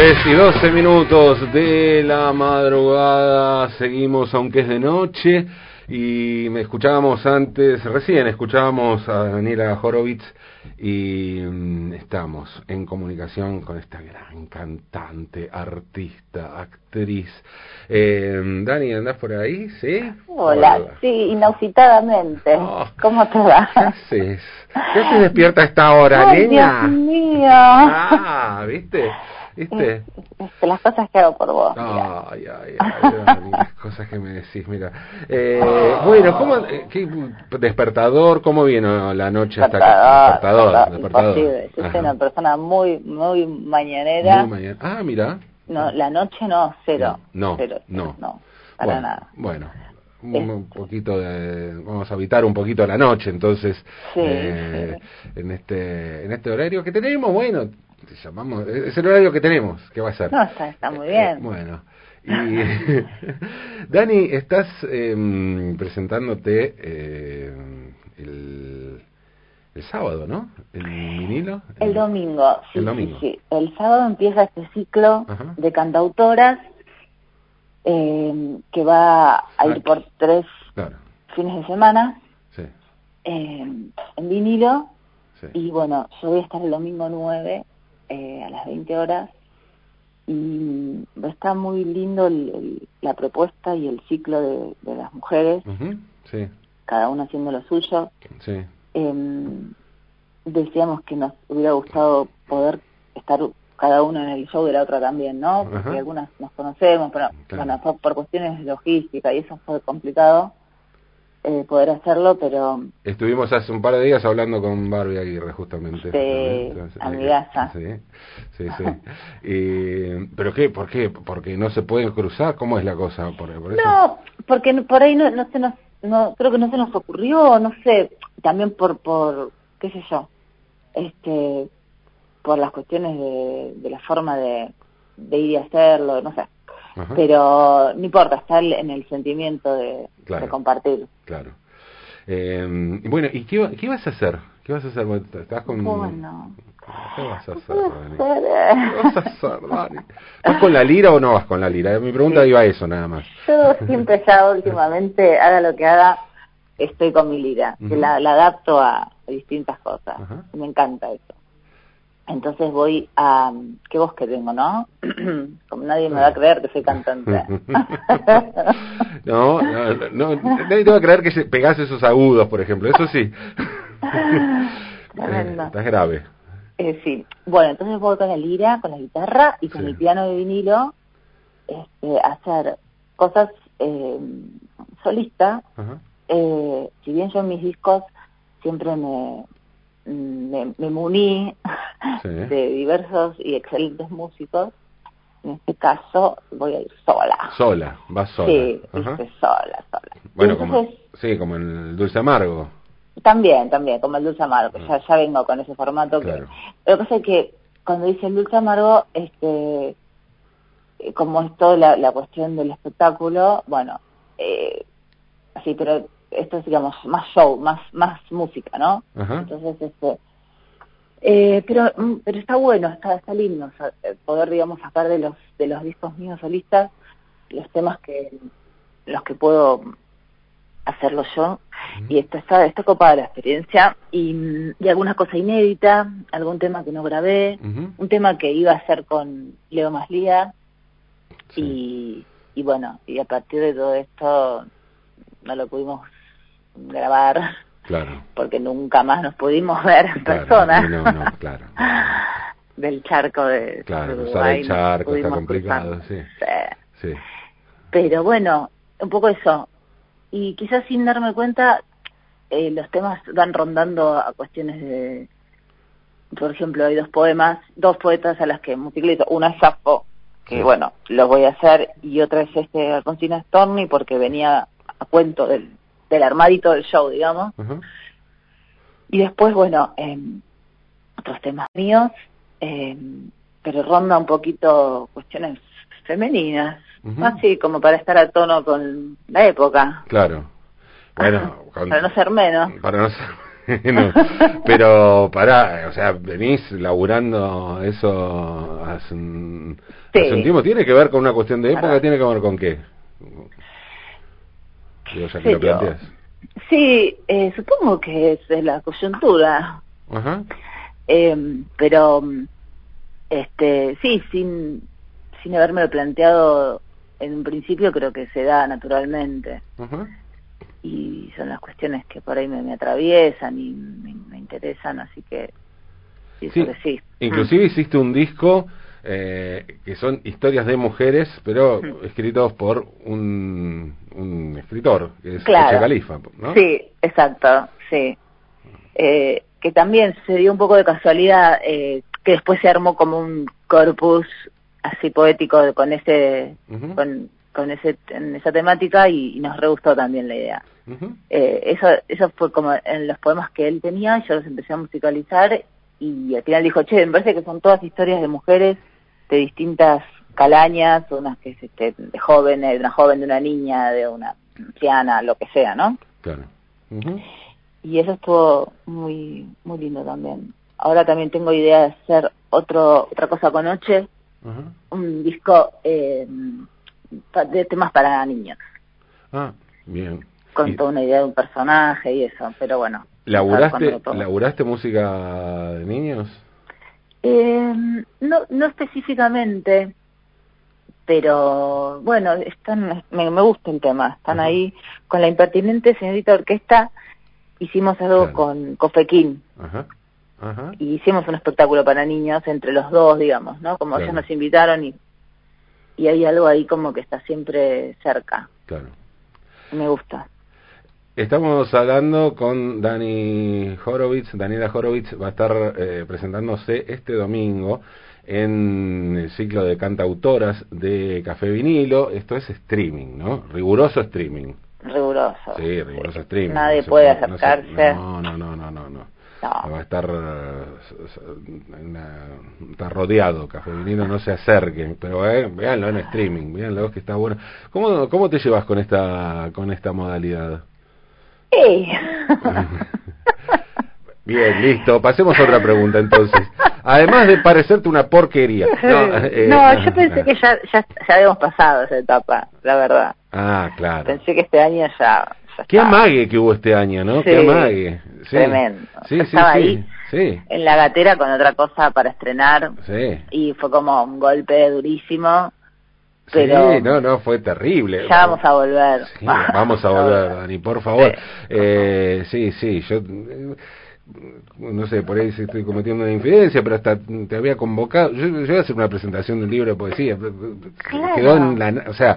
3 y 12 minutos de la madrugada, seguimos aunque es de noche y me escuchábamos antes, recién escuchábamos a Daniela Horowitz y mm, estamos en comunicación con esta gran cantante, artista, actriz. Eh, Dani, ¿andás por ahí? ¿Sí? Hola, sí, inausitadamente. Oh. ¿Cómo te va? ¿Qué haces? ¿Qué haces despierta a esta hora, Ay, niña? Dios mío. Ah, ¿viste? ¿Viste? Este, las cosas que hago por vos. Ay, ay, ay, Dani, las cosas que me decís, mira. Eh, bueno, ¿cómo, eh, qué despertador, cómo vino la noche hasta acá? Despertador, Despertador, despertador, imposible. Yo Ajá. soy una persona muy, muy mañanera. Muy mañana. Ah, mira. No, la noche no, cero. No, Cero, no. No, para bueno, nada. Bueno, un, Este. poquito de, vamos a habitar un poquito la noche, entonces, Sí, eh, en este, en este horario que tenemos, bueno, te llamamos, es el horario que tenemos, ¿qué va a ser? No, está, está muy Eh, bien. bueno. Y Dani, estás em, presentándote eh, el, el sábado, ¿no? El vinilo. El domingo, sí, El domingo. sí, sí. El sábado empieza este ciclo Ajá. de cantautoras eh, que va a Ah. ir por tres Claro, fines de semana sí, eh, en vinilo sí. y bueno, yo voy a estar el domingo 9 eh, a las 20 horas y está muy lindo el- el- la propuesta y el ciclo de, de las mujeres, Ujú, sí, cada una haciendo lo suyo. sí. Em, decíamos que nos hubiera gustado poder estar cada uno en el show de la otra también, ¿no? Porque algunas nos conocemos, pero Claro. bueno, fue por cuestiones logísticas y eso fue complicado eh, poder hacerlo, pero Estuvimos hace un par de días hablando con Barbie Aguirre, justamente. Sí, Entonces, amigaza. Sí, sí, sí. Y, ¿Pero qué? ¿Por qué? ¿Porque no se pueden cruzar? ¿Cómo es la cosa? ¿Por, por eso? no, porque por ahí no, no se nos, no, creo que no se nos ocurrió, no sé, también por, por, qué sé yo, este, por las cuestiones de, de la forma de, de ir y hacerlo, no sé. Ajá, pero no importa, está en el sentimiento de, Claro. de compartir. Claro. Eh, bueno, ¿y qué, va- qué vas a hacer? ¿Qué vas a hacer? ¿Estás con... Bueno, ¿Qué vas a hacer, Dani? ¿Qué vas a hacer, Dani? ¿Vas con la lira o no vas con la lira? Mi pregunta iba a eso nada más. yo siempre ya últimamente, haga lo que haga, estoy con mi lira, que la, la adapto a, distintas cosas. Ajá. Me encanta eso. Entonces voy a... ¿Qué voz que tengo, no? Como nadie me va a creer que soy cantante. No, no, no, nadie te va a creer que pegás esos agudos, por ejemplo, eso sí. Eh, estás grave. Eh, sí. Bueno, entonces voy con la lira, con la guitarra y con Sí. el piano de vinilo este, a hacer cosas eh, solista. Ajá. Eh, si bien yo en mis discos siempre me, me, me muní Sí. de diversos y excelentes músicos, en este caso voy a ir sola. Sola, vas sola. Sí, viste, sola, sola. Bueno, Y como, entonces, sí, como el dulce amargo. También, también, como el dulce amargo, que ya, ya vengo con ese formato. Claro. Que, lo que pasa es que cuando dice el dulce amargo, este, como es toda la, la cuestión del espectáculo, bueno, eh, sí, pero esto es, digamos, más show, más más música, ¿no? Ajá. Entonces, este, eh, pero mm, pero está bueno, está está lindo o sea, eh, poder, digamos, sacar de los de los discos míos solistas los temas que los que puedo hacerlo yo y esto está está copada la experiencia y, y alguna cosa inédita, algún tema que no grabé, un tema que iba a hacer con Leo Maslía Sí. y, y bueno, y a partir de todo esto no lo pudimos grabar Claro. porque nunca más nos pudimos ver en Claro, persona. no, no, claro. Del charco de Claro, cruzar Uruguay el charco está complicado, cruzar. sí. Sí. Pero bueno, un poco eso. Y quizás sin darme cuenta, eh, los temas van rondando a cuestiones de... Por ejemplo, hay dos poemas, dos poetas a las que musicalizo. Una es Sappho, que Sí. bueno, los voy a hacer, y otra es este Alfonsina Storni, porque venía a cuento del, del armadito del show, digamos. Y después, bueno, eh, otros temas míos, eh, pero ronda un poquito cuestiones femeninas, Ujú. así como para estar a tono con la época, Claro. Bueno, con- para no ser menos. para no ser- bueno, pero pará, o sea, venís laburando eso hace un, hace un tiempo. ¿Tiene que ver con una cuestión de época? ¿Tiene que ver con qué? Digo, ya que lo planteas. Sí, eh, supongo que es la coyuntura. Ajá. Eh, pero, este, sí, sin, sin haberme lo planteado en un principio, creo que se da naturalmente. Ajá y son las cuestiones que por ahí me, atraviesan y me, interesan, así que sí, sí. Inclusive hiciste un disco eh, que son historias de mujeres, pero escritos por un, un escritor, que es claro. Califa, ¿no? Sí, exacto, sí. Eh, que también se dio un poco de casualidad, eh, que después se armó como un corpus así poético con ese, con con ese, en esa temática y, nos re gustó también la idea. eh, eso, eso fue como en los poemas que él tenía, yo los empecé a musicalizar y al final dijo, che, me parece que son todas historias de mujeres de distintas calañas, unas que es este, de jóvenes, de una joven, de una niña, de una anciana, lo que sea, ¿no? Claro. Y eso estuvo muy, muy lindo también. Ahora también tengo idea de hacer otro, otra cosa con Noche, un disco eh, de temas para niños. Ah, bien. Con toda una idea de un personaje y eso, pero bueno. ¿Laburaste, música de niños? Eh, no, no específicamente, pero bueno, están, me, me gusta el tema. Están ahí con la impertinente señorita orquesta. Hicimos algo con Cofequín. Ajá. Y hicimos un espectáculo para niños entre los dos, digamos, ¿no? Como ellos nos invitaron y y hay algo ahí como que está siempre cerca. Claro. Me gusta. Estamos hablando con Dani Horowitz. Daniela Horowitz va a estar eh, presentándose este domingo en el ciclo de cantautoras de Café Vinilo. Esto es streaming, ¿no? Riguroso streaming. Riguroso. Sí, riguroso streaming. Nadie puede acercarse. no, no, no, no, no. Va a estar, está rodeado, Café Vinilo, no se acerquen, pero eh, véanlo en streaming, véanlo que está bueno. ¿Cómo, cómo te llevas con esta, con esta modalidad? Bien, listo. Pasemos a otra pregunta entonces. Además de parecerte una porquería. No, eh, no yo pensé que ya, ya, ya habíamos pasado esa etapa, la verdad. Ah, claro. Pensé que este año ya Qué amague que hubo este año, ¿no? Qué amague. Tremendo. estaba ahí en la gatera con otra cosa para estrenar y fue como un golpe durísimo. Pero sí, no, no, fue terrible. Ya vamos a volver. vamos a volver, Dani, por favor. Eh, sí, sí, yo no sé, por ahí estoy cometiendo una infidencia, pero hasta te había convocado. Yo, yo iba a hacer una presentación del libro de poesía, quedó en la, o sea,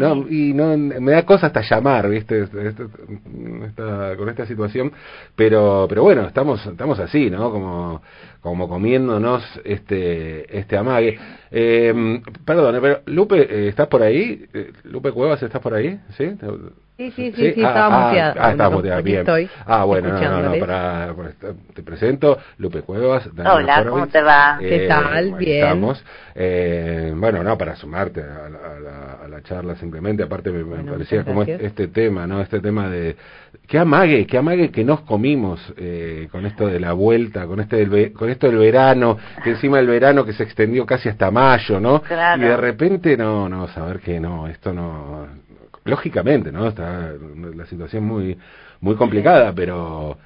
no, y no me da cosa hasta llamar, ¿viste? Esta, con esta situación, pero pero bueno, estamos estamos así, ¿no? Como como comiéndonos este este amague. Eh, perdón, pero Lupe, eh, ¿estás por ahí? Eh, Lupe Cuevas, ¿estás por ahí? ¿Sí? Sí, sí, sí, sí, estaba ah, muteada. Ah, estaba muteada, bien. Estoy ah, bueno, no, no, para, pues, te presento, Lupe Cuevas. Hola, ¿cómo te va? ¿Qué tal? Bien. Estamos. Eh, bueno, no, para sumarte a la, a la, charla simplemente, aparte me, parecía como este tema, ¿no? Este tema de... Que amague, que amague que nos comimos eh, con esto de la vuelta, con este del, con esto del verano, que encima el verano que se extendió casi hasta mayo, ¿no? Claro. Y de repente, no, no, saber que no, esto no lógicamente, ¿no? Está la situación muy muy complicada, pero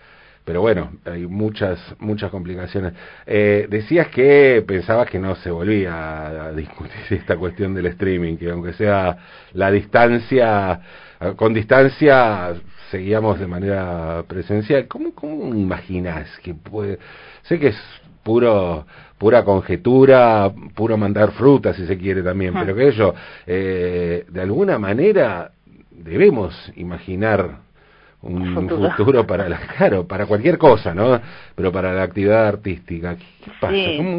pero bueno, hay muchas muchas complicaciones. Eh, decías que pensabas que no se volvía a discutir esta cuestión del streaming, que aunque sea la distancia, con distancia seguíamos de manera presencial. ¿Cómo, cómo imaginas que puede? Sé que es puro pura conjetura, puro mandar fruta si se quiere también, pero que ello, eh, de alguna manera debemos imaginar un futuro. para la, claro, para cualquier cosa, ¿no? Pero para la actividad artística, ¿qué, pasa?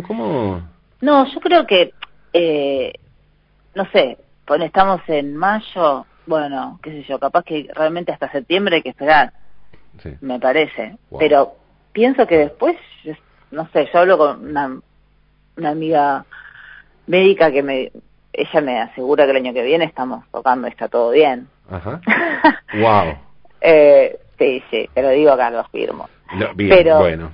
¿Cómo, No, yo creo que, eh, no sé, estamos en mayo, bueno, qué sé yo, capaz que realmente hasta septiembre hay que esperar, me parece, pero pienso que después, no sé, yo hablo con una una amiga médica que me ella me asegura que el año que viene estamos tocando y está todo bien. Ajá. wow. eh, sí, sí, te lo digo acá, lo firmo. Pero, bueno.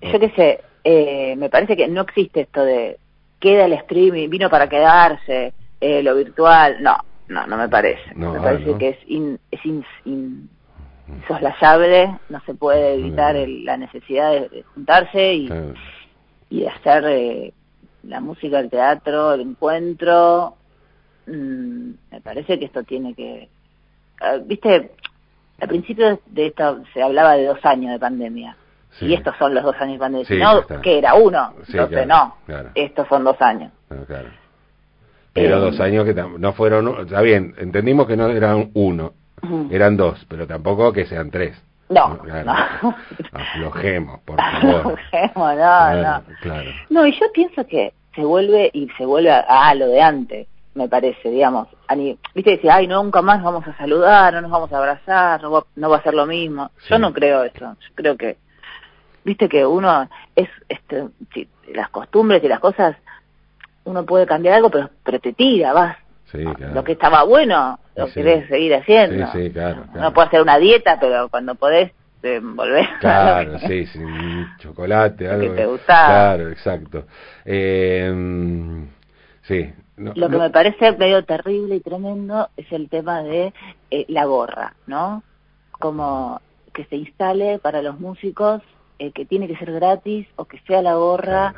Yo qué sé, eh, me parece que no existe esto de queda el streaming, vino para quedarse, eh, lo virtual, no, no, no me parece. me parece que es, es insoslayable, no se puede evitar la necesidad de, juntarse y, y de hacer eh, la música, el teatro, el encuentro. Mm, me parece que esto tiene que... Ah, viste, al principio de esto se hablaba de dos años de pandemia. Y estos son los dos años de pandemia. no, que era uno. Entonces, no. Estos son dos años. claro. Pero dos años que no fueron, está bien, entendimos que no eran uno, eran dos, pero tampoco que sean tres. No, no. Aflojemos, por favor. Aflojemos, no, no. Claro. No, y yo pienso que se vuelve y se vuelve a, lo de antes, me parece, digamos. Viste, decía, ay, nunca más vamos a saludar, no nos vamos a abrazar, no va, no va a ser lo mismo. Yo no creo eso. Yo creo que, viste que uno es, este, las costumbres y las cosas uno puede cambiar algo, pero, pero te tira, vas. Lo que estaba bueno, lo querés seguir haciendo. Sí, claro, Uno puede hacer una dieta, pero cuando podés volver Claro, sí, sin chocolate, algo. Que te gustaba. Claro, exacto. Eh, sí. lo que me parece medio terrible y tremendo es el tema de eh, la gorra, ¿no? Como que se instale para los músicos eh, que tiene que ser gratis o que sea la gorra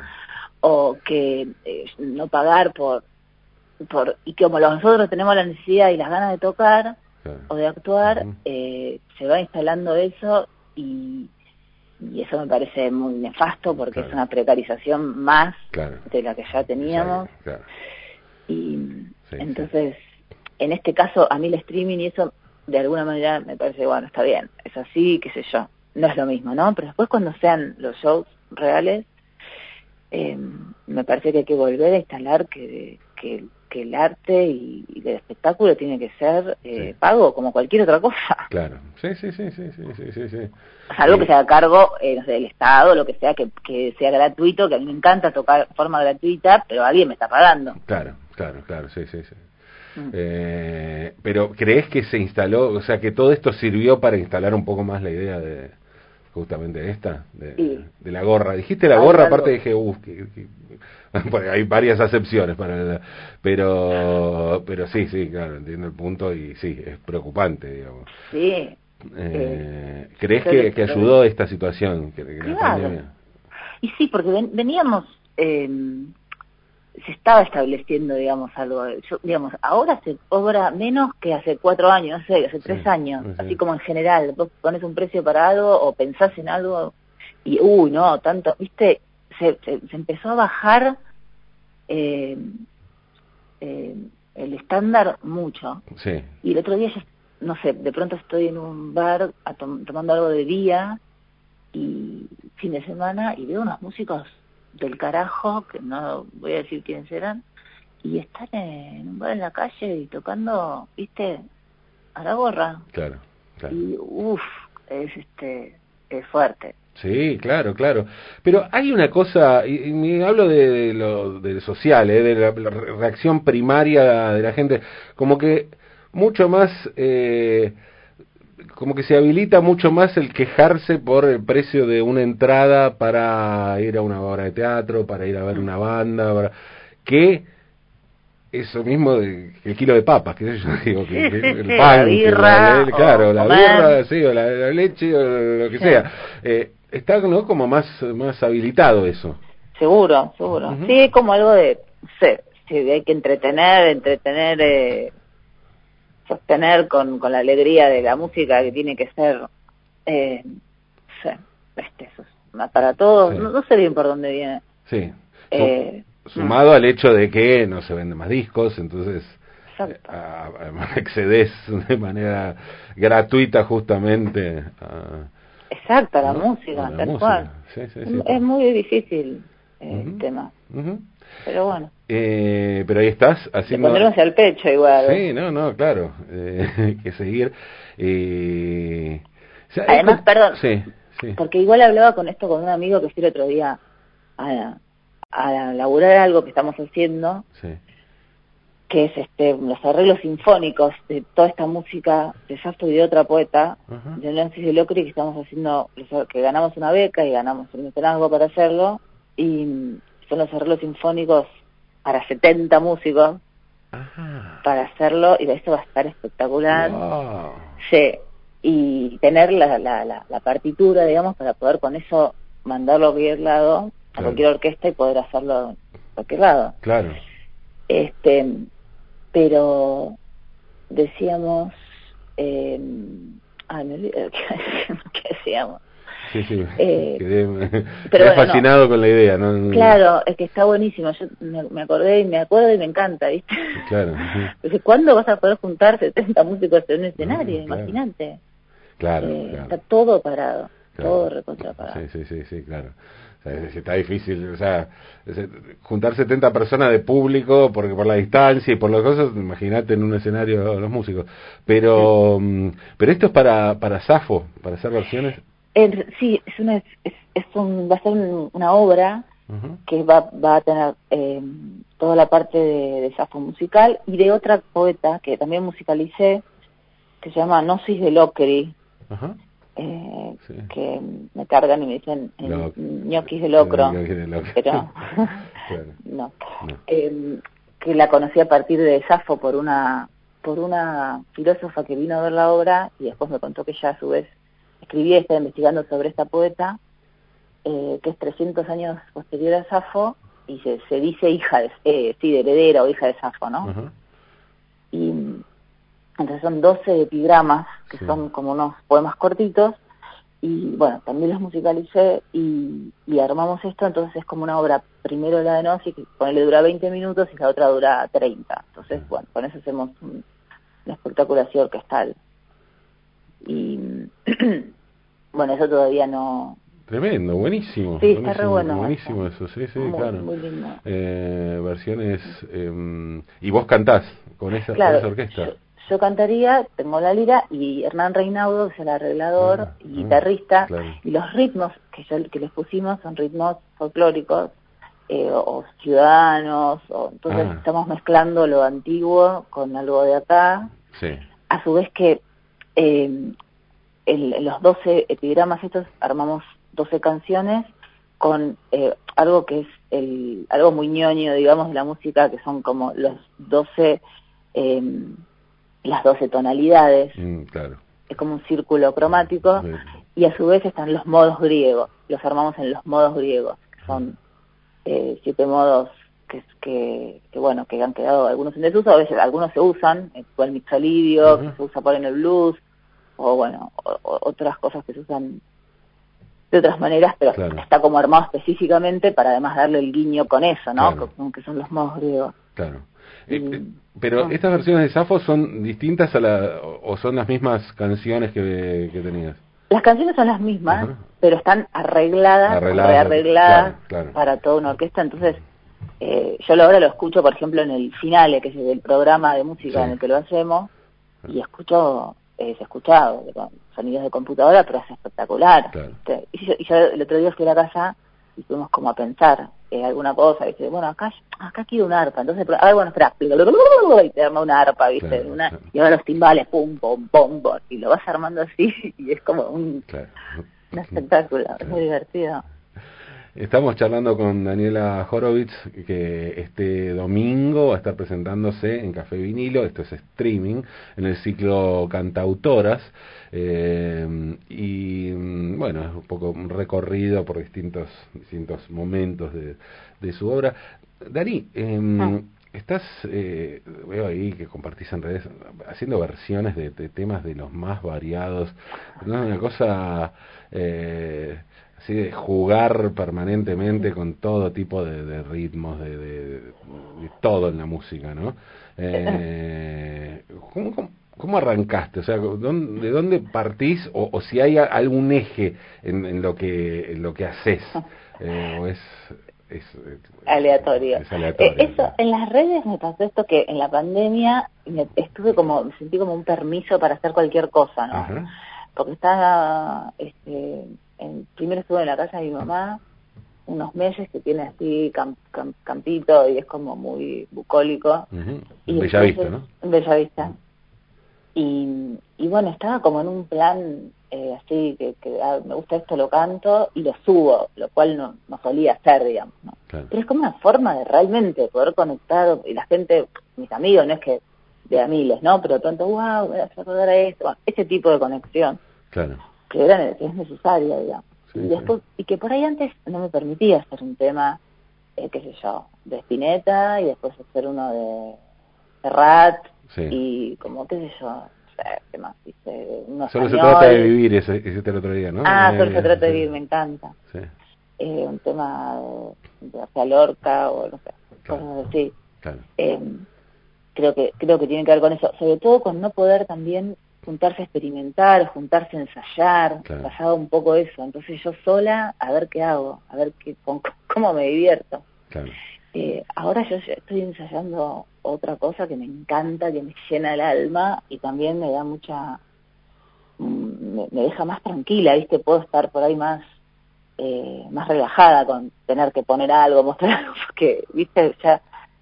o que eh, no pagar por, por y como nosotros tenemos la necesidad y las ganas de tocar o de actuar eh, se va instalando eso y, y eso me parece muy nefasto porque es una precarización más de la que ya teníamos. y entonces en este caso a mí el streaming y eso de alguna manera me parece bueno está bien es así qué sé yo no es lo mismo no pero después cuando sean los shows reales eh, me parece que hay que volver a instalar que, que, el arte y, el espectáculo tiene que ser eh, pago como cualquier otra cosa. Claro, sí, sí, sí, sí, sí, sí, sí. Salvo que sea a cargo eh, del Estado, lo que sea, que, que sea gratuito, que a mí me encanta tocar de forma gratuita, pero alguien me está pagando. Claro, claro, claro, sí, sí, sí. Mm. Eh, pero ¿crees que se instaló, o sea, que todo esto sirvió para instalar un poco más la idea de, justamente esta, de, la gorra. Dijiste la gorra, aparte dije, uff, hay varias acepciones para pero pero sí, sí, claro, entiendo el punto y sí, es preocupante, digamos. Sí. Eh, ¿Crees que, que, ayudó esta situación? Que, y sí, porque veníamos... Eh, se estaba estableciendo, digamos, algo. digamos, ahora se cobra menos que hace cuatro años, no sé, hace tres años, así como en general. Vos pones un precio para algo o pensás en algo y, uy, no, tanto, viste, se, se, empezó a bajar eh, eh, el estándar mucho. Sí. Y el otro día, no sé, de pronto estoy en un bar tomando algo de día y fin de semana y veo unos músicos del carajo, que no voy a decir quiénes eran, y están en un bar en la calle y tocando, viste, a la gorra. Claro, claro. Y uff, es este, es fuerte. Sí, claro, claro. Pero hay una cosa, y, me hablo de, lo de social, ¿eh? de la, reacción primaria de la gente, como que mucho más eh, como que se habilita mucho más el quejarse por el precio de una entrada para ir a una obra de teatro, para ir a ver una banda, que eso mismo de, el kilo de papas, que yo digo, que el, pan, la birra, claro, la birra, sí, o la, leche, o lo que sea. Eh, está ¿no? como más, más habilitado eso. Seguro, seguro. Sí, como algo de, sé, sí, hay que entretener, entretener... Eh, sostener con, con la alegría de la música que tiene que ser eh, este, para todos, no, sé bien por dónde viene. Sí. Eh, sumado al hecho de que no se venden más discos, entonces eh, accedes de manera gratuita justamente a, Exacto, a la música, tal cual. es muy difícil el tema. Pero bueno. Eh, pero ahí estás haciendo... Ponerse al pecho igual. Sí, no, no, claro. Eh, que seguir. Eh... Además, perdón. Sí, sí. Porque igual hablaba con esto con un amigo que fue el otro día a, a laburar algo que estamos haciendo. Sí. que es este los arreglos sinfónicos de toda esta música de Safo y de otra poeta, de Nancy de Locri, que estamos haciendo, que ganamos una beca y ganamos el mecenazgo para hacerlo, y son los arreglos sinfónicos para 70 músicos, para hacerlo, y esto va a estar espectacular. Sí, y tener la, la, la, partitura, digamos, para poder con eso mandarlo a cualquier lado, a cualquier orquesta y poder hacerlo a cualquier lado. Claro. Este, pero decíamos, eh, ah, me olvidé qué decíamos. Sí, sí, eh, quedé, fascinado con la idea, ¿no? Claro, es que está buenísimo, yo me, acordé y me acuerdo y me encanta, ¿viste? Claro. ¿cuándo vas a poder juntar 70 músicos en un escenario? Imagínate. Claro, eh, claro, Está todo parado, todo recontra parado. Sí, sí, sí, sí, claro está difícil, o sea, juntar 70 personas de público porque por la distancia y por las cosas, imagínate en un escenario los músicos. Pero mm, pero esto es para para Safo, para hacer versiones. Sí, es una es, un, va a ser una obra que va va a tener eh, toda la parte de, de, Safo musical y de otra poeta que también musicalicé que se llama Gnosis de Lockery. Eh, que me cargan y me dicen eh, ñoquis de locro, pero no, em, que la conocí a partir de Safo por una por una filósofa que vino a ver la obra y después me contó que ella a su vez escribía y estaba investigando sobre esta poeta eh, que es 300 años posterior a Safo y se, se dice hija de, eh, sí, de heredera o hija de Safo, ¿no? Y entonces son 12 epigramas, que son como unos poemas cortitos, y bueno, también los musicalicé y, armamos esto, entonces es como una obra, primero la de Nossi, que le dura 20 minutos y la otra dura 30. Entonces, bueno, con eso hacemos un, una espectaculación orquestal. Y bueno, eso todavía no, Tremendo, buenísimo. Sí, está re bueno. Buenísimo eso, sí, sí, claro. Muy lindo. Eh, versiones. Eh, ¿Y vos cantás con esa, con esa orquesta? yo cantaría, tengo la lira, y Hernán Reinaudo, que es el arreglador ah, y ah, guitarrista, y los ritmos que, yo, que les pusimos son ritmos folclóricos eh, o, ciudadanos, o, entonces ah. estamos mezclando lo antiguo con algo de acá. A su vez que eh, en los 12 epigramas estos armamos 12 canciones con eh, algo que es el algo muy ñoño, digamos, de la música, que son como los 12... Eh, las 12 tonalidades. Mm, claro. Es como un círculo cromático. Y a su vez están los modos griegos. Los armamos en los modos griegos, que son eh, siete modos que, que, que, bueno, que han quedado algunos en desuso. A veces algunos se usan, eh, el mixolidio, que se usa por en el blues, o bueno, otras cosas que se usan de otras maneras, pero está como armado específicamente para además darle el guiño con eso, ¿no? Que, son los modos griegos. Claro. Eh, eh, pero estas versiones de Safo son distintas a la, o son las mismas canciones que, que tenías. Las canciones son las mismas, pero están arregladas, arregladas, para toda una orquesta. Entonces, eh, yo ahora lo escucho, por ejemplo, en el finale, que es el programa de música en el que lo hacemos, y escucho, se escuchado sonidos de computadora, pero es espectacular. Y, y yo el otro día fui a la casa y fuimos como a pensar eh, alguna cosa, dice, bueno, acá acá quiero un arpa, entonces, a ver, bueno, espera, y te arma una arpa, ¿viste? una, Y ahora los timbales, pum, pum, pum, pum, y lo vas armando así y es como un, un espectáculo, es muy divertido. Estamos charlando con Daniela Horowitz, que este domingo va a estar presentándose en Café Vinilo, esto es streaming, en el ciclo Cantautoras. Eh, y mm, bueno, es un poco un recorrido por distintos, distintos momentos de, de su obra. Dani, ah. estás, eh, veo ahí que compartís en redes, haciendo versiones de, temas de los más variados, ¿no? Una cosa... Eh, así de jugar permanentemente con todo tipo de, ritmos, de, de, todo en la música, ¿no? Eh, ¿cómo, cómo, arrancaste? O sea, ¿de dónde partís? O, si hay algún eje en, lo que en lo que haces, eh, o es, es, aleatorio. Eh, eso, en las redes me pasó esto que en la pandemia me, estuve como, me sentí como un permiso para hacer cualquier cosa, ¿no? Porque estaba, este, en, primero estuve en la casa de mi mamá unos meses que tiene así campito y es como muy bucólico. y Bellavista, ¿no? En Bellavista. Y, y bueno, estaba como en un plan eh, así, que, que ah, me gusta esto, lo canto y lo subo, lo cual no, no solía hacer, digamos. ¿no? Pero es como una forma de realmente poder conectar, y la gente, mis amigos, no es que de a miles, ¿no? Pero tanto, wow, voy a recordar a esto, ese tipo de conexión. Claro. Que, era, es necesaria, digamos. y, después, y que por ahí antes no me permitía hacer un tema, eh, qué sé yo, de Spinetta y después hacer uno de, Rat y como, qué sé yo, ¿qué más? solo se trata de vivir, ese, ese día, ¿no? Ah, solo se trata de vivir, me encanta. Sí. Eh, un tema de, de Lorca o no sé, cosas así. Claro. Eh, creo que creo que tiene que ver con eso, sobre todo con no poder también juntarse a experimentar, juntarse a ensayar, claro. un poco eso. Entonces yo sola, a ver qué hago, a ver qué, cómo me divierto. Claro. Eh, ahora yo estoy ensayando otra cosa que me encanta, que me llena el alma y también me da mucha, mm, me, deja más tranquila, ¿viste? Puedo estar por ahí más, eh, más relajada con tener que poner algo, mostrar algo, porque, ¿viste? Ya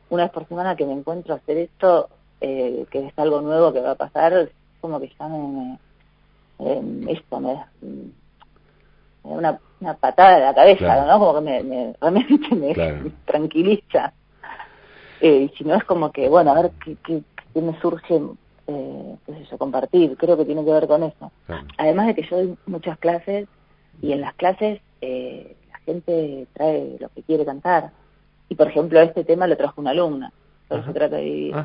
una vez por semana que me encuentro a hacer esto, eh, que es algo nuevo que va a pasar, como que ya me, esto me, da una, una patada de la cabeza, ¿no? Como que me, realmente me, tranquiliza. Eh, y si no es como que, bueno, a ver qué, qué, me surge, eh, qué sé yo, compartir. Creo que tiene que ver con eso. Además de que yo doy muchas clases y en las clases eh, la gente trae lo que quiere cantar. Y por ejemplo, este tema lo trajo una alumna, por se trata de vivir.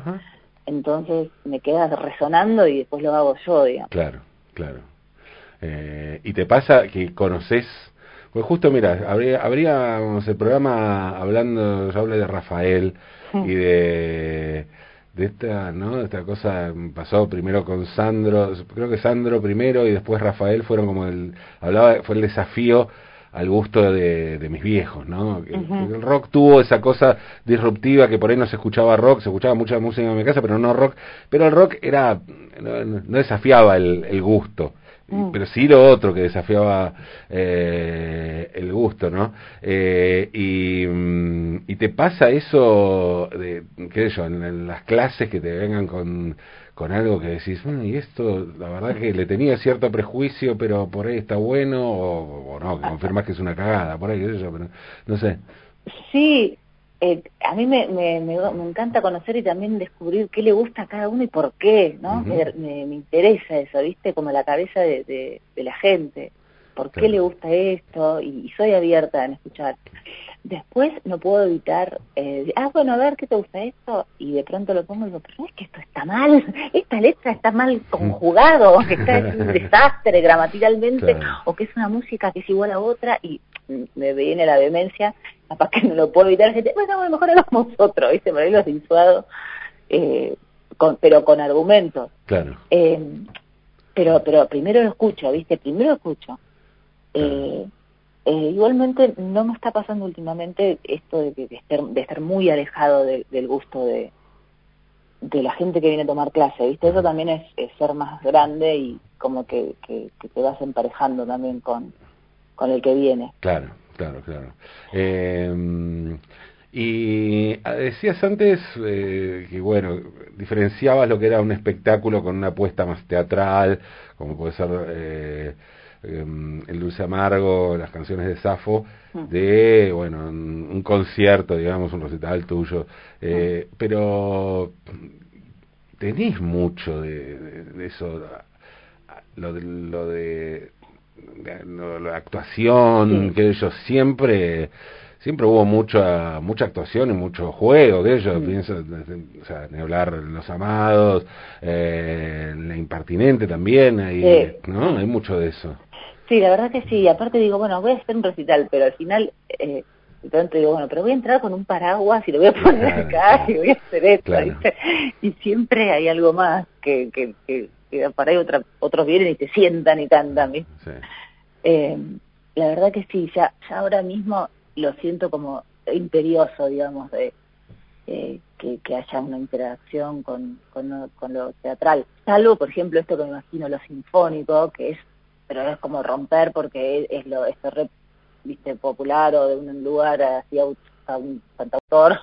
Entonces me queda resonando y después lo hago yo, digamos. Claro, claro. Eh, y te pasa que conoces, pues justo mira, habría, habríamos el programa hablando, yo hablé de Rafael y de de esta, ¿no? Esta cosa pasó primero con Sandro, creo que Sandro primero y después Rafael fueron como el, hablaba, fue el desafío al gusto de, mis viejos, ¿no? El rock tuvo esa cosa disruptiva que por ahí no se escuchaba rock, se escuchaba mucha música en mi casa, pero no rock, pero el rock era, no, desafiaba el, gusto. Mm. pero sí lo otro que desafiaba eh, el gusto, ¿no? Eh, y, mm, y, te pasa eso, de, qué sé yo, en, las clases que te vengan con, con algo que decís, bueno, y esto, la verdad que le tenía cierto prejuicio, pero por ahí está bueno, o, no, que confirmas que es una cagada, por ahí, eso, pero no sé. Sí, eh, a mí me, me, me, encanta conocer y también descubrir qué le gusta a cada uno y por qué, ¿no? me, me, interesa eso, ¿viste? Como la cabeza de, de, de la gente. ¿Por qué le gusta esto? Y, y, soy abierta en escuchar. Después no puedo evitar, eh, ah, bueno, a ver, ¿qué te gusta esto? Y de pronto lo pongo y digo, pero es que esto está mal, esta letra está mal conjugado, que está en un desastre gramaticalmente, o que es una música que es igual a otra, y me viene la demencia, capaz que no lo puedo evitar, gente, bueno, mejor hagamos otro, ¿viste? Ahí lo disuado, eh, con, pero con argumentos. Claro. Eh, pero, pero primero lo escucho, ¿viste? Primero lo escucho. Eh, eh, igualmente no me está pasando últimamente esto de, de, estar, de estar muy alejado del gusto de, de la gente que viene a tomar clase, ¿viste? Eso también es, ser más grande y como que, que, te vas emparejando también con, con el que viene. Claro, claro, claro. Eh, y decías antes eh, que, bueno, diferenciabas lo que era un espectáculo con una apuesta más teatral, como puede ser... Eh, el Dulce Amargo, las canciones de Safo, mm. de, bueno, un, concierto, digamos, un recital tuyo. Eh, mm. Pero tenés mucho de, eso, lo de, lo de, la actuación, que ellos siempre siempre hubo mucha mucha actuación y mucho juego de ellos, pienso, o sea, ni hablar Los Amados, eh, La Impertinente también, hay, ¿no? Hay mucho de eso. Sí, la verdad que sí. Aparte digo, bueno, voy a hacer un recital, pero al final, eh, de pronto digo, bueno, pero voy a entrar con un paraguas y lo voy a poner acá y voy a hacer esto. Y siempre hay algo más que, que, que, para ahí otra, otros vienen y te sientan y cantan. Sí. Eh, la verdad que sí, ya, ya ahora mismo lo siento como imperioso, digamos, de eh, que, que, haya una interacción con, con, con, lo teatral. Salvo, por ejemplo, esto que me imagino, lo sinfónico, que es pero es como romper porque es lo es viste popular o de un lugar así a un cantautor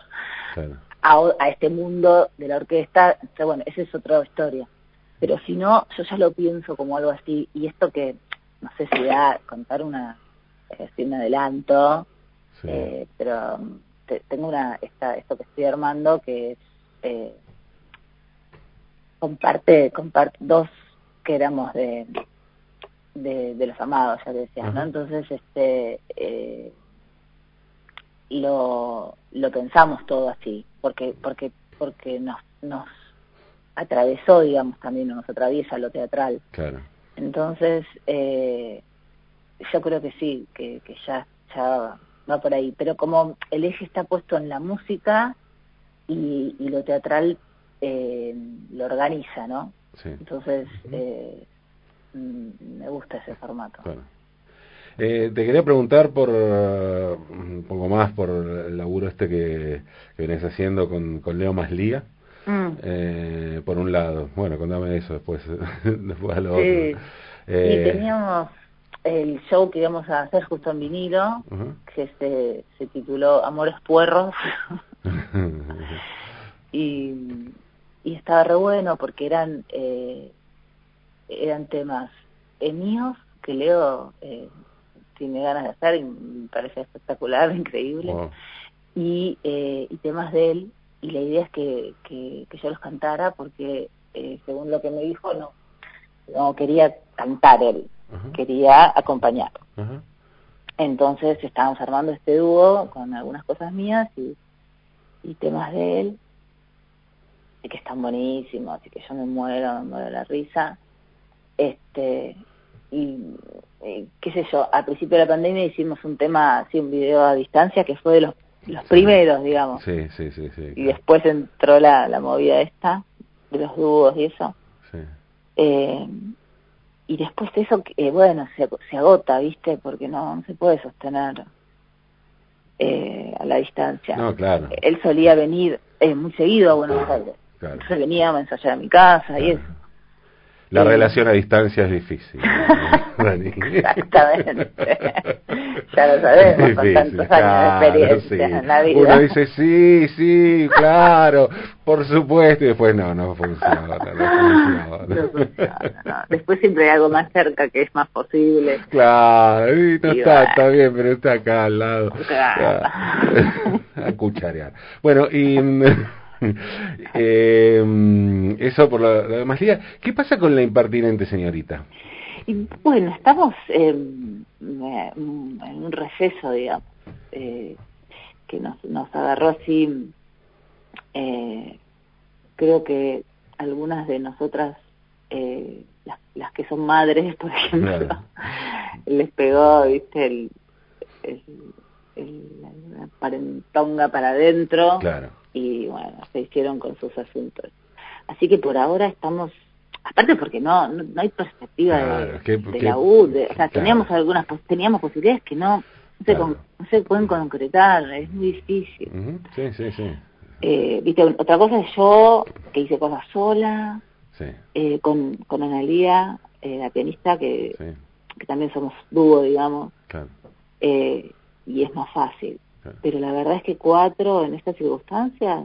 a, este mundo de la orquesta, bueno, esa es otra historia. Pero si no, yo ya lo pienso como algo así, y esto que, no sé si da contar una, eh, un adelanto, eh, pero tengo una, esta, esto que estoy armando que es, eh, comparte, comparte dos que éramos de, de, los amados, ya decía, ¿no? Entonces, este, eh, lo, lo pensamos todo así, porque, porque, porque nos, nos atravesó, digamos, también nos atraviesa lo teatral. Claro. Entonces, eh, yo creo que sí, que, que ya, ya va por ahí. Pero como el eje está puesto en la música y, y lo teatral eh, lo organiza, ¿no? Sí. Entonces, eh, me gusta ese formato. Claro. Eh, te quería preguntar por uh, un poco más por el laburo este que, que vienes haciendo con, con Leo Maslía. Mm. Eh, por un lado, bueno, contame eso después, después a lo sí. otro. Eh, y teníamos el show que íbamos a hacer justo en vinilo, que se, se tituló Amores Puerros. y, y estaba re bueno porque eran, eh, eran temas míos que Leo eh, tiene ganas de hacer y me parece espectacular, increíble. Y, eh, y temas de él, y la idea es que, que, yo los cantara porque, eh, según lo que me dijo, no, no quería cantar él, quería acompañar. Entonces estábamos armando este dúo con algunas cosas mías y, y temas de él, y que están buenísimos, y que yo me muero, me muero de la risa. Este, y qué sé yo, al principio de la pandemia hicimos un tema, así un video a distancia que fue de los, los primeros, digamos. Sí, sí, sí, sí. Y después entró la, la movida esta, de los dúos y eso. Sí. Eh, y después de eso, eh, bueno, se, se agota, ¿viste? Porque no, no se puede sostener eh, a la distancia. No, claro. Él solía venir eh, muy seguido a Buenos Aires. Claro. Entonces venía a ensayar a mi casa y eso. La relación a distancia es difícil. Exactamente. ya lo sabemos, con tantos años de experiencia en la vida. Uno dice, sí, sí, claro, por supuesto, y después no, no funciona. No, funciona, Después siempre hay algo más cerca que es más posible. Claro, y no está, está bien, pero está acá al lado. a cucharear. Bueno, y... eh, eso por lo, lo demás ¿Qué pasa con la impertinente señorita? Y, bueno, estamos en un receso, digamos, eh, que nos, nos agarró así. Eh, creo que algunas de nosotras, eh, las, las que son madres, por ejemplo, les pegó, viste, el, el, el, la parentonga para adentro. Claro y bueno, se hicieron con sus asuntos. Así que por ahora estamos, aparte porque no no, hay perspectiva de, la U, o sea, teníamos algunas teníamos posibilidades que no no, se, pueden concretar, es muy difícil. Sí, sí, sí. Eh, ¿viste? Otra cosa es yo, que hice cosas sola, eh, con, con Analia, eh, la pianista, que, que también somos dúo, digamos, eh, y es más fácil. Pero la verdad es que cuatro en estas circunstancias...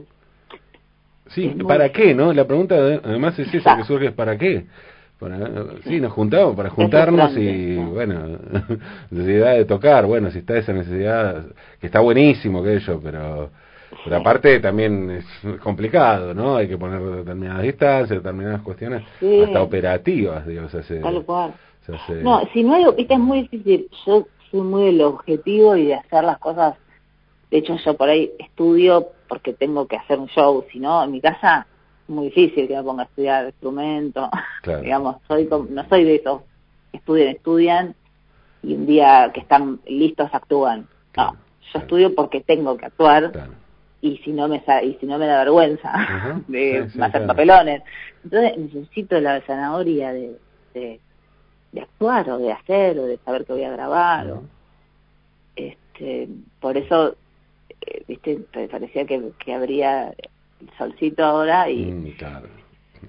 Sí, ¿para qué, no? La pregunta además es esa que surge, ¿para qué? sí, nos juntamos para juntarnos y, bueno, necesidad de tocar, bueno, si está esa necesidad, que está buenísimo que ello, pero, pero aparte también es complicado, ¿no? Hay que poner determinadas distancias, determinadas cuestiones, hasta operativas, digo, Tal cual. No, si no hay, es muy difícil, yo soy muy del objetivo y de hacer las cosas de hecho, yo por ahí estudio porque tengo que hacer un show, si no, en mi casa es muy difícil que me ponga a estudiar instrumento. Digamos, soy no soy de esos que estudian, estudian y un día que están listos actúan. No, yo estudio porque tengo que actuar. y si no me y si no me da vergüenza de hacer papelones entonces necesito la zanahoria de, de, actuar o de hacer o de saber que voy a grabar o, este por eso eh, viste, parecía que, que habría el solcito ahora y... Mm, claro.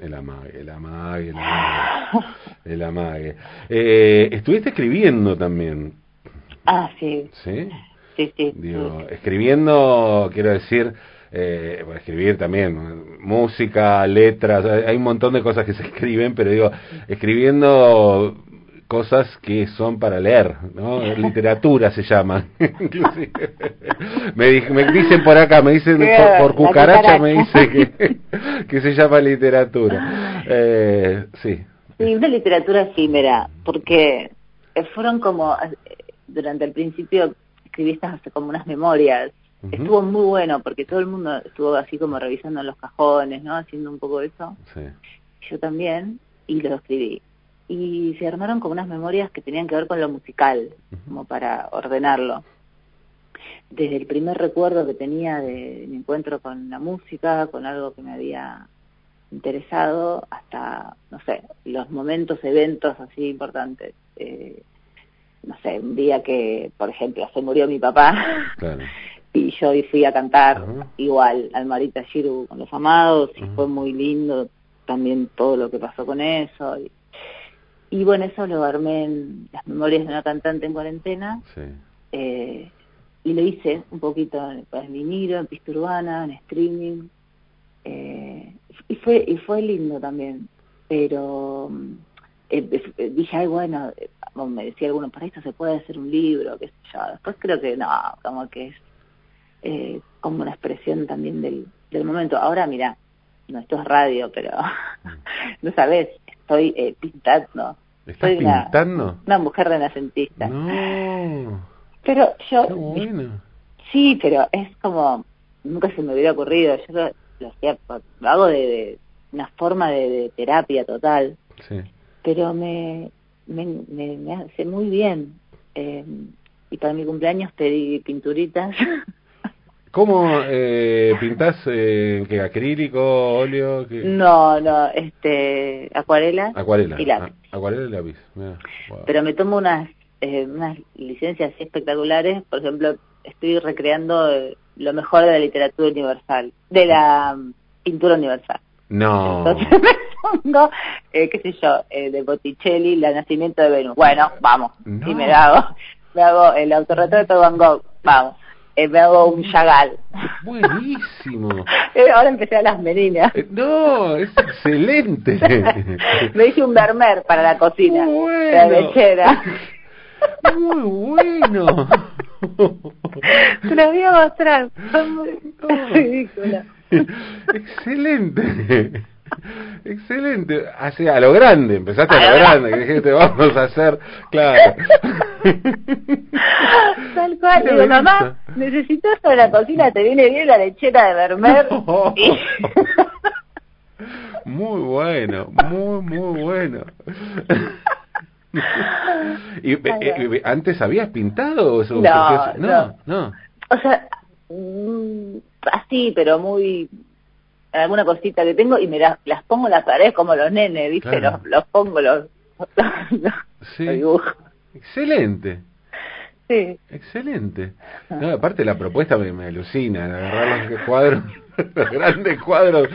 El amague, el amague, el amague. el amague. Eh, estuviste escribiendo también. Ah, sí. ¿Sí? Sí, sí. Digo, escribiendo, quiero decir, eh, escribir también, música, letras, hay un montón de cosas que se escriben, pero digo, escribiendo cosas que son para leer, ¿no? Literatura se llama. me, me, dicen por acá, me dicen por, cucaracha, me dice que, que se llama literatura. Eh, sí. Sí, una literatura efímera, porque fueron como, durante el principio escribiste como unas memorias. Estuvo muy bueno porque todo el mundo estuvo así como revisando los cajones, ¿no? Haciendo un poco eso. Sí. Yo también, y lo escribí y se armaron como unas memorias que tenían que ver con lo musical, como para ordenarlo. Desde el primer recuerdo que tenía de mi encuentro con la música, con algo que me había interesado, hasta, no sé, los momentos, eventos así importantes. Eh, no sé, un día que, por ejemplo, se murió mi papá y yo fui a cantar igual al Marita Shiru con los amados y fue muy lindo también todo lo que pasó con eso. Y, y bueno, eso lo armé en las memorias de una cantante en cuarentena. Eh, y lo hice un poquito en, en vinilo, en pista urbana, en streaming. Eh, y fue y fue lindo también. Pero eh, dije, ay, bueno, me decía alguno, para esto se puede hacer un libro, qué sé yo. Después creo que no, como que es como una expresión también del, del momento. Ahora, mira, no, esto es radio, pero mm. no sabes, estoy eh, pintando ¿Estás pintando? Una, mujer renacentista. No. Pero yo... Qué bueno. Sí, pero es como... Nunca se me hubiera ocurrido. Yo lo, hacía, lo hago de, una forma de, terapia total. Sí. Pero me, me, me, hace muy bien. Eh, y para mi cumpleaños pedí pinturitas. ¿Cómo eh, pintás? Eh, ¿Qué acrílico, óleo? No, no, este, acuarela. Acuarela. Y lápiz. Ah, acuarela y lápiz. Pero me tomo unas, eh, unas licencias espectaculares. Por ejemplo, estoy recreando eh, lo mejor de la literatura universal, de la mm, pintura universal. No. Entonces me pongo, eh, qué sé yo, eh, de Botticelli, La nacimiento de Venus. Bueno, vamos. Y me hago, me hago el autorretrato de Van Gogh. Vamos un Chagall. Buenísimo. Eh, ahora empecé a las meninas. Eh, no, es excelente. me hice un Vermeer para la cocina. Muy bueno. La lechera. Muy bueno. Te lo voy a mostrar. Ridícula. Excelente. Excelente, así a lo grande, empezaste a, lo grande, que dijiste vamos a hacer, claro. Tal cual, digo, mamá, necesito esto de la cocina, te viene bien la lechera de Vermeer. muy bueno, muy, muy bueno. ¿Y, eh, antes habías pintado? Eso? No, no, no. O sea, mm, así, pero muy alguna cosita que tengo y me las, las pongo en las paredes como los nenes, ¿viste? Los, los pongo, los, sí. Excelente. Sí. Excelente. No, aparte la propuesta me, me alucina, agarrar los cuadros los grandes cuadros,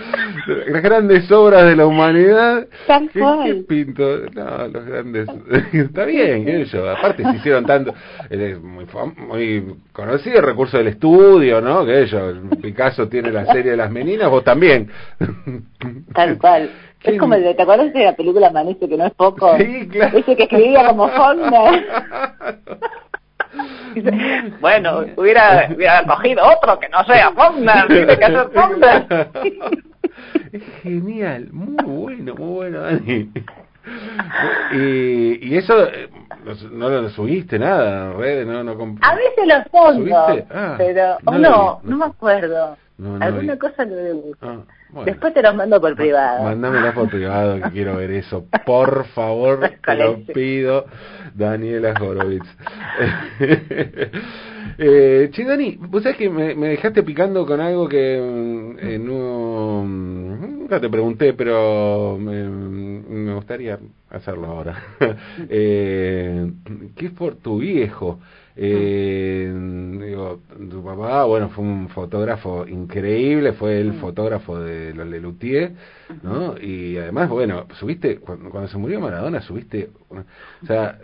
las grandes obras de la humanidad. Tal cual. pinto? No, los grandes. Está bien, qué yo. Aparte se hicieron tanto. Es muy, muy conocido el recurso del estudio, ¿no? Que ellos. Picasso tiene la serie de las meninas, vos también. Tal cual. Es como el de, ¿te acuerdas de la película Manece que no es poco? Sí, claro. Ese que escribía como Faulkner. bueno, hubiera, hubiera cogido otro que no sea Faulkner, tiene que ser Faulkner. Es genial, muy bueno, muy bueno, Dani. Y, y eso eh, no lo subiste nada en redes, no, no A veces lo pongo, ah, pero o no, no, me acuerdo. Alguna cosa lo debo. Ah, Después te los mando por privado. Mándamela por privado que quiero ver eso. Por favor, te lo pido, Daniela Horowitz. eh, che, Dani, vos sabés que me, me, dejaste picando con algo que mm, eh, no. Mm, nunca te pregunté, pero me, me gustaría hacerlo ahora. eh, ¿Qué es por tu viejo? Eh, digo, tu papá, bueno, fue un fotógrafo increíble, fue el fotógrafo de los Lelutier, ¿no? Y además, bueno, subiste, cuando, se murió Maradona, subiste, o sea,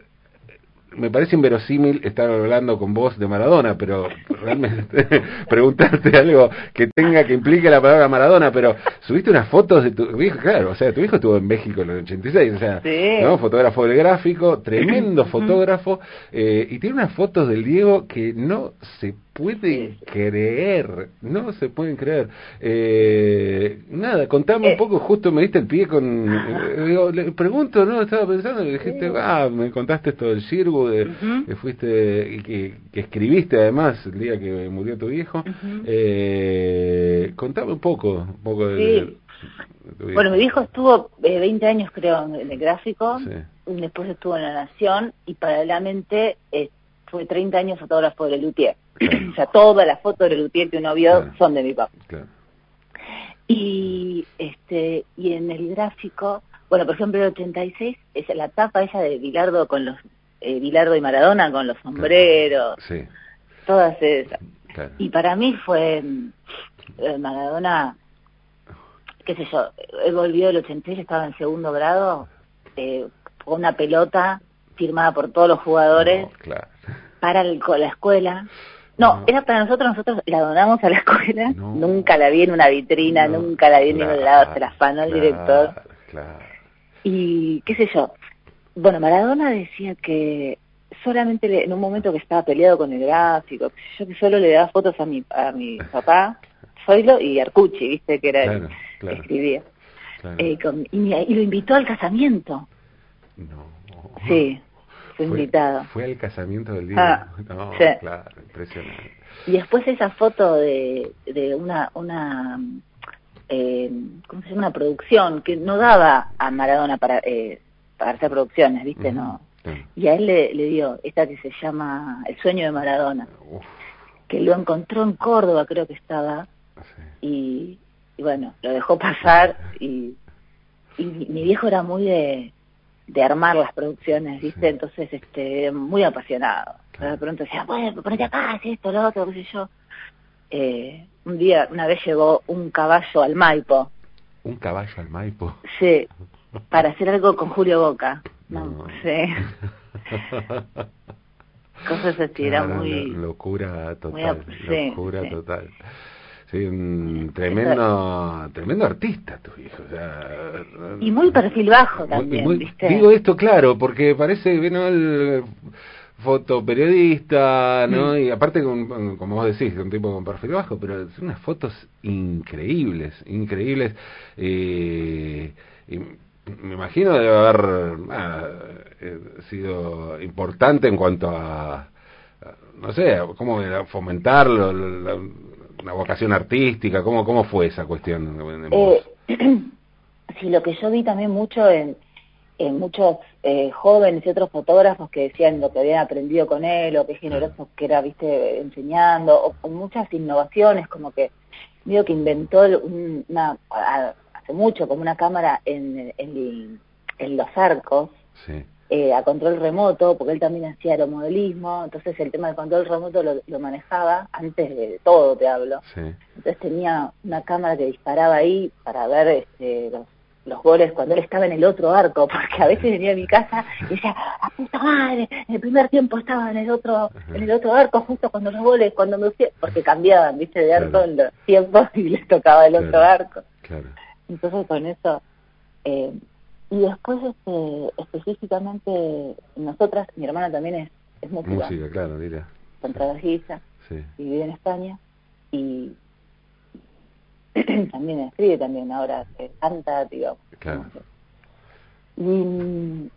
me parece inverosímil estar hablando con vos de Maradona, pero realmente preguntarte algo que tenga que implique la palabra Maradona, pero subiste unas fotos de tu hijo, claro, o sea, tu hijo estuvo en México en el 86, o sea, ¿no? fotógrafo del gráfico, tremendo fotógrafo, eh, y tiene unas fotos del Diego que no se puede creer, no se pueden creer. Eh, nada, contame un eh. poco, justo me diste el pie con... Eh, le pregunto, ¿no? Estaba pensando, le dijiste, ah, me contaste esto del circo, de, que fuiste, que, que escribiste además el día que murió tu hijo. eh, contame un poco, un poco de, Bueno, mi hijo estuvo 20 años, creo, en el gráfico, después estuvo en La Nación y paralelamente fue 30 años fotógrafo de Lutier. o sea, todas las fotos de Lutier que uno vio son de mi papá. Y este y en el gráfico, bueno, por ejemplo, el 86 es la tapa esa de Bilardo con los eh, Bilardo y Maradona con los sombreros. Sí. Todas esas. Y para mí fue eh, Maradona qué sé yo, él volvió el 86, estaba en segundo grado, eh, con una pelota firmada por todos los jugadores para el, la escuela. No, era para nosotros, nosotros la donamos a la escuela, nunca la vi en una vitrina, nunca la vi en ningún lado, se la afanó el director. Y qué sé yo, bueno, Maradona decía que solamente en un momento que estaba peleado con el gráfico, yo que solo le daba fotos a mi, a mi papá, Zoilo y Arcucci, viste que era el que escribía. Eh, y, y, lo invitó al casamiento. No. Sí fue, invitado. Fue al casamiento del día. Ah, claro, impresionante. Y después esa foto de, de una, una eh, ¿cómo se llama? Una producción que no daba a Maradona para, eh, para hacer producciones, ¿viste? no. Y a él le, le, dio esta que se llama El sueño de Maradona, que lo encontró en Córdoba, creo que estaba, y, y, bueno, lo dejó pasar y, y mi viejo era muy de de armar las producciones, ¿viste? Entonces, este, muy apasionado. De pronto decía, bueno, ponete acá, es esto, lo otro, qué sé yo. Eh, un día, una vez llegó un caballo al Maipo. ¿Un caballo al Maipo? Sí, para hacer algo con Julio Boca. No, sí. Cosas así, era muy... Locura total, locura total. Sí, un tremendo, tremendo artista tu hijo. O sea, y muy perfil bajo también, Digo esto claro, porque parece, bueno, el fotoperiodista, ¿no? Mm. Y aparte, con, como vos decís, un tipo con perfil bajo, pero son unas fotos increíbles, increíbles. Eh, y me imagino debe haber ah, eh, sido importante en cuanto a, no sé, cómo fomentarlo, la, una vocación artística? ¿Cómo, cómo fue esa cuestión? Eh, sí, lo que yo vi también mucho en, en muchos eh, jóvenes y otros fotógrafos que decían lo que habían aprendido con él o qué generoso que era, viste, enseñando, o con muchas innovaciones, como que digo que inventó una, hace mucho como una cámara en, en, en los arcos. Sí eh, a control remoto, porque él también hacía aeromodelismo, entonces el tema del control remoto lo, manejaba antes de todo, te hablo. Entonces tenía una cámara que disparaba ahí para ver este, los, goles cuando él estaba en el otro arco, porque a veces venía a mi casa y decía, ¡a puta madre! En el primer tiempo estaba en el otro en el otro arco, justo cuando los goles, cuando me porque cambiaban, viste, de arco en los tiempos y les tocaba el otro arco. Entonces con eso... Eh, y después, este, específicamente, nosotras, mi hermana también es, es música. Música, claro, mira. Contrabajista. Sí. Y vive en España. Y también escribe también ahora, canta, digamos. Claro. Y,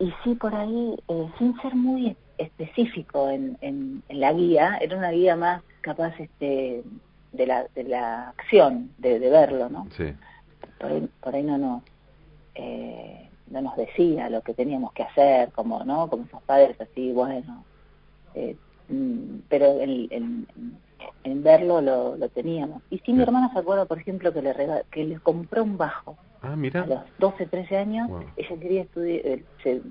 y, sí, por ahí, eh, sin ser muy específico en, en, la guía, era una guía más capaz este de la, de la acción, de, de verlo, ¿no? Sí. Por ahí, por ahí no, no eh, no nos decía lo que teníamos que hacer, como no como esos padres así, bueno, eh, mm, pero en, en, verlo lo, lo, teníamos. Y sí, mi hermana se acuerda, por ejemplo, que le que le compró un bajo. Ah, mira. A los 12, 13 años, ella quería estudiar, eh, se,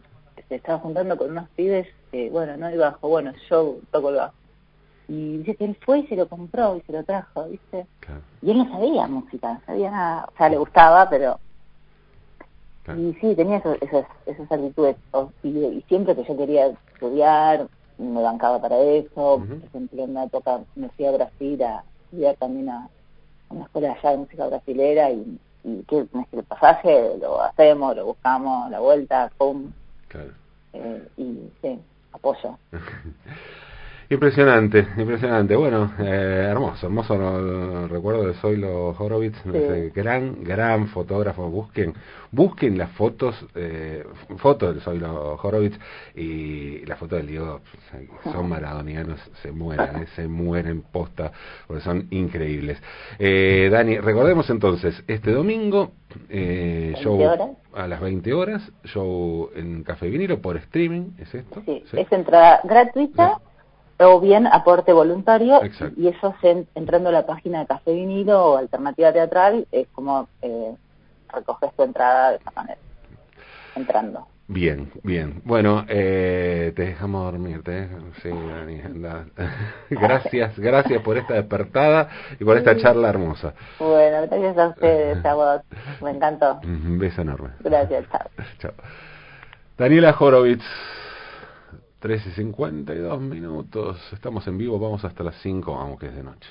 estaba juntando con unos pibes, bueno, no el bajo, bueno, yo toco el bajo. Y dice que él fue y se lo compró y se lo trajo, ¿viste? Y él no sabía música, no sabía nada, o sea, le gustaba, pero Y sí, tenía esas, esas actitudes. Y, siempre que yo quería estudiar, me bancaba para eso. Por ejemplo, en una época me fui a Brasil a estudiar también a una escuela allá de música brasilera y, y que el pasaje lo hacemos, lo buscamos, la vuelta, pum. Claro. Eh, y sí, apoyo. Impresionante, impresionante. Bueno, eh, hermoso, hermoso recuerdo de Zoilo Horowitz, gran, gran fotógrafo. Busquen, busquen las fotos, eh, fotos de Zoilo Horowitz y la foto del Diego, son maradonianos, se mueren, eh, se mueren posta, porque son increíbles. Eh, Dani, recordemos entonces, este domingo, eh, show a las 20 horas, show en Café Vinilo por streaming, ¿es esto? Sí, es entrada gratuita o bien aporte voluntario y eso se, entrando a la página de Café Vinilo o Alternativa Teatral es como eh, recoges tu entrada de esa manera, entrando. Bien, bien. Bueno, eh, te dejamos dormir. Sí, gracias, gracias por esta despertada y por esta charla hermosa. Bueno, gracias a ustedes, Me encantó. Un beso enorme. Gracias, chao. chao. Daniela Horowitz. 13 y 52 minutos. Estamos en vivo, vamos hasta las 5, aunque es de noche.